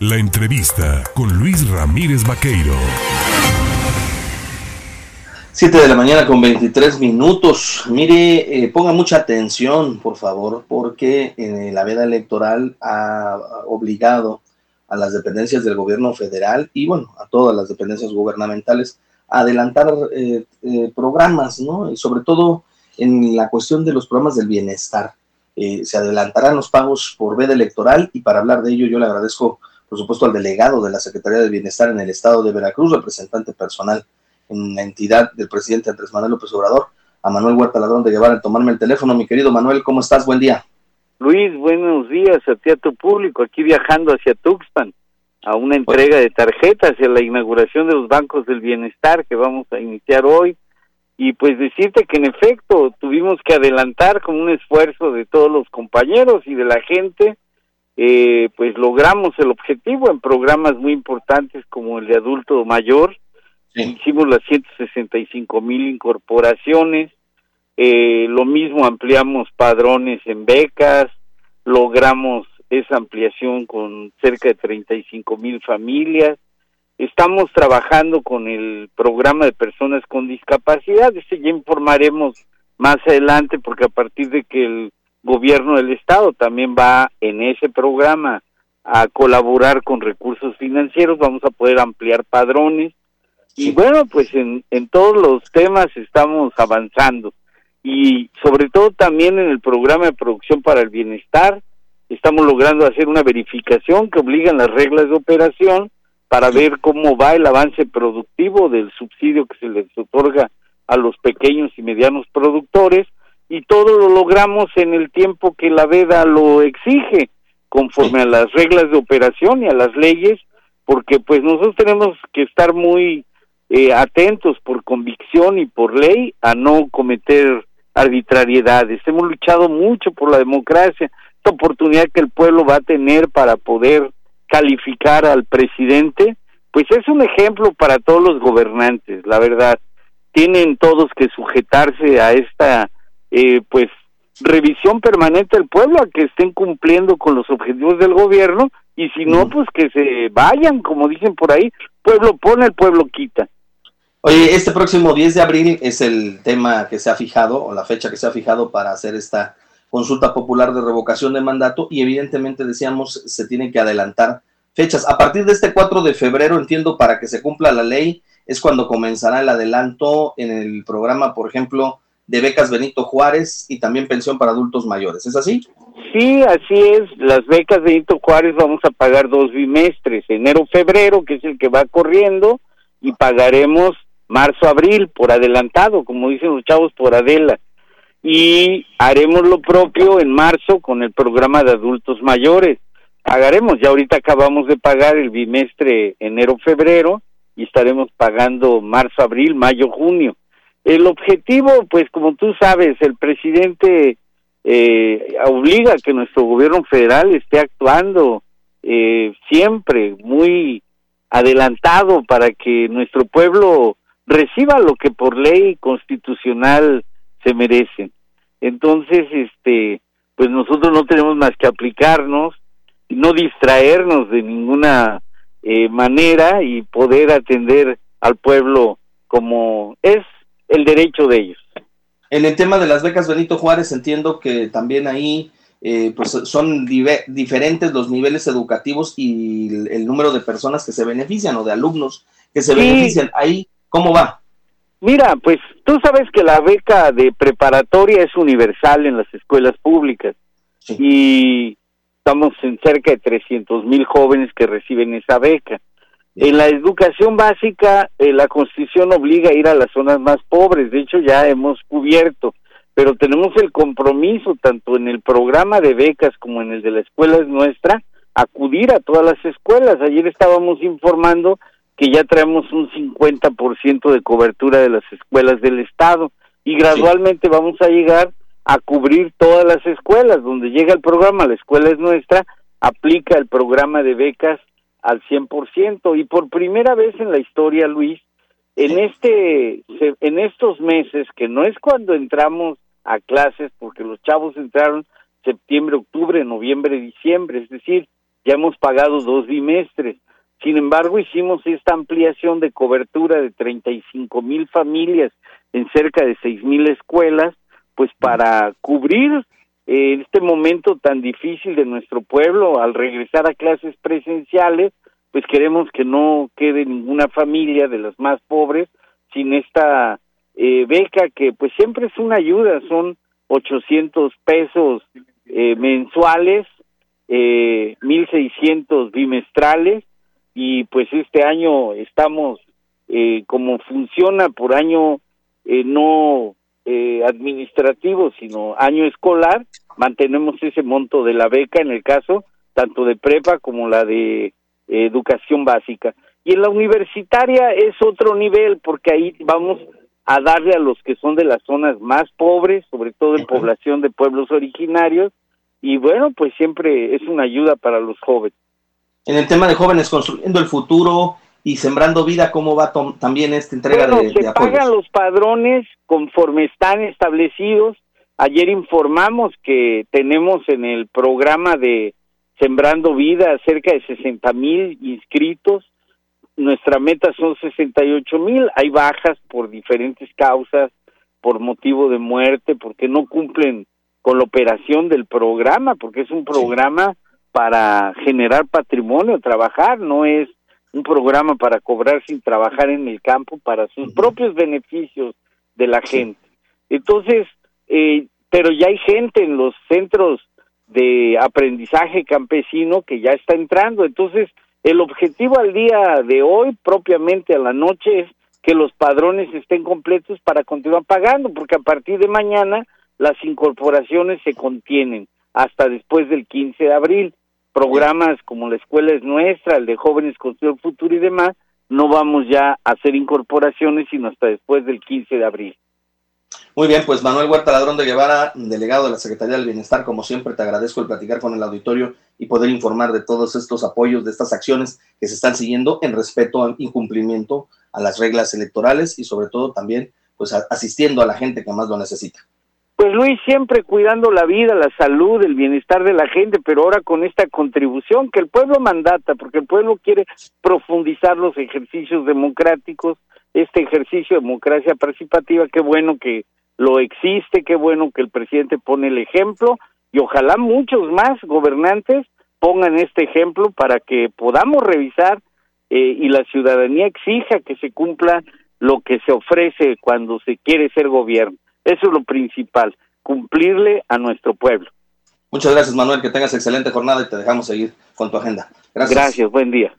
La entrevista con Luis Ramírez Vaqueiro. 7 de la mañana con 23 minutos. Mire, eh, ponga mucha atención, por favor, porque en la veda electoral ha obligado a las dependencias del gobierno federal y, bueno, a todas las dependencias gubernamentales a adelantar eh, eh, programas, ¿no? Y sobre todo en la cuestión de los programas del bienestar. se adelantarán los pagos por veda electoral y para hablar de ello yo le agradezco, por supuesto, al delegado de la Secretaría de Bienestar en el estado de Veracruz, representante personal en la entidad del presidente Andrés Manuel López Obrador, a Manuel Huerta Ladrón de Guevara, tomarme el teléfono. Mi querido Manuel, ¿cómo estás? Buen día. Luis, buenos días a ti, a tu público, aquí viajando hacia Tuxpan, a una entrega de tarjetas y a la inauguración de los bancos del bienestar que vamos a iniciar hoy. Y pues decirte que en efecto tuvimos que adelantar con un esfuerzo de todos los compañeros y de la gente, eh, pues logramos el objetivo en programas muy importantes como el de adulto mayor, Hicimos las 165 mil incorporaciones, eh, lo mismo ampliamos padrones en becas, logramos esa ampliación con cerca de 35 mil familias. Estamos trabajando con el programa de personas con discapacidad, ese ya informaremos más adelante porque a partir de que el gobierno del estado también va en ese programa a colaborar con recursos financieros, vamos a poder ampliar padrones. Y bueno, pues en, en todos los temas estamos avanzando. Y sobre todo también en el programa de producción para el bienestar estamos logrando hacer una verificación que obligan las reglas de operación para ver cómo va el avance productivo del subsidio que se les otorga a los pequeños y medianos productores y todo lo logramos en el tiempo que la veda lo exige conforme a las reglas de operación y a las leyes porque pues nosotros tenemos que estar muy eh, atentos por convicción y por ley a no cometer arbitrariedades. Hemos luchado mucho por la democracia, esta oportunidad que el pueblo va a tener para poder calificar al presidente, pues es un ejemplo para todos los gobernantes, la verdad. Tienen todos que sujetarse a esta, eh, pues, revisión permanente del pueblo, a que estén cumpliendo con los objetivos del gobierno, y si no, pues que se vayan, como dicen por ahí, pueblo pone, el pueblo quita. Oye, este próximo 10 de abril es el tema que se ha fijado, o la fecha que se ha fijado para hacer esta consulta popular de revocación de mandato y evidentemente decíamos se tienen que adelantar fechas. A partir de este 4 de febrero, entiendo, para que se cumpla la ley, es cuando comenzará el adelanto en el programa, por ejemplo, de becas Benito Juárez y también pensión para adultos mayores. ¿Es así? Sí, así es. Las becas Benito Juárez vamos a pagar dos bimestres, enero-febrero, que es el que va corriendo, y pagaremos marzo-abril, por adelantado, como dicen los chavos, por Adela. Y haremos lo propio en marzo con el programa de adultos mayores. Pagaremos, ya ahorita acabamos de pagar el bimestre enero-febrero y estaremos pagando marzo-abril, mayo-junio. El objetivo, pues como tú sabes, el presidente eh, obliga a que nuestro gobierno federal esté actuando eh, siempre muy adelantado para que nuestro pueblo reciba lo que por ley constitucional se merecen. Entonces, este, pues nosotros no tenemos más que aplicarnos, no distraernos de ninguna eh, manera y poder atender al pueblo como es el derecho de ellos. En el tema de las becas Benito Juárez entiendo que también ahí eh, pues son diferentes los niveles educativos y el, número de personas que se benefician o de alumnos que se benefician. Ahí ¿Cómo va? Mira, pues tú sabes que la beca de preparatoria es universal en las escuelas públicas y estamos en cerca de 300 mil jóvenes que reciben esa beca. En la educación básica, eh, la Constitución obliga a ir a las zonas más pobres, de hecho ya hemos cubierto, pero tenemos el compromiso, tanto en el programa de becas como en el de la escuela es nuestra, acudir a todas las escuelas. Ayer estábamos informando que ya traemos un 50% de cobertura de las escuelas del Estado y gradualmente vamos a llegar a cubrir todas las escuelas. Donde llega el programa, la escuela es nuestra, aplica el programa de becas al 100% y por primera vez en la historia, Luis, en este en estos meses que no es cuando entramos a clases porque los chavos entraron septiembre, octubre, noviembre, diciembre, es decir, ya hemos pagado dos bimestres. Sin embargo, hicimos esta ampliación de cobertura de 35 mil familias en cerca de 6 mil escuelas, pues para cubrir eh, este momento tan difícil de nuestro pueblo al regresar a clases presenciales, pues queremos que no quede ninguna familia de las más pobres sin esta eh, beca que pues siempre es una ayuda, son 800 pesos eh, mensuales, eh, 1.600 bimestrales y pues este año estamos eh, como funciona por año eh, no eh, administrativo, sino año escolar, mantenemos ese monto de la beca en el caso tanto de prepa como la de educación básica. Y en la universitaria es otro nivel porque ahí vamos a darle a los que son de las zonas más pobres, sobre todo en población de pueblos originarios, y bueno, pues siempre es una ayuda para los jóvenes. En el tema de jóvenes construyendo el futuro y sembrando vida, ¿cómo va también esta entrega bueno, de, se pagan los padrones conforme están establecidos. Ayer informamos que tenemos en el programa de Sembrando Vida cerca de 60 mil inscritos. Nuestra meta son 68 mil. Hay bajas por diferentes causas, por motivo de muerte, porque no cumplen con la operación del programa, porque es un programa para generar patrimonio, trabajar, no es un programa para cobrar sin trabajar en el campo para sus propios beneficios de la gente. Entonces, eh, pero ya hay gente en los centros de aprendizaje campesino que ya está entrando. Entonces, el objetivo al día de hoy, propiamente a la noche, es que los padrones estén completos para continuar pagando, porque a partir de mañana las incorporaciones se contienen hasta después del 15 de abril. Programas como la escuela es nuestra, el de jóvenes construir el futuro y demás, no vamos ya a hacer incorporaciones sino hasta después del 15 de abril. Muy bien, pues Manuel Huerta Ladrón de Guevara, delegado de la Secretaría del Bienestar, como siempre te agradezco el platicar con el auditorio y poder informar de todos estos apoyos, de estas acciones que se están siguiendo en respeto al incumplimiento a las reglas electorales y sobre todo también pues asistiendo a la gente que más lo necesita. Pues Luis, siempre cuidando la vida, la salud, el bienestar de la gente, pero ahora con esta contribución que el pueblo mandata, porque el pueblo quiere profundizar los ejercicios democráticos, este ejercicio de democracia participativa, qué bueno que lo existe, qué bueno que el presidente pone el ejemplo y ojalá muchos más gobernantes pongan este ejemplo para que podamos revisar eh, y la ciudadanía exija que se cumpla lo que se ofrece cuando se quiere ser gobierno. Eso es lo principal, cumplirle a nuestro pueblo. Muchas gracias, Manuel. Que tengas excelente jornada y te dejamos seguir con tu agenda. Gracias. Gracias, buen día.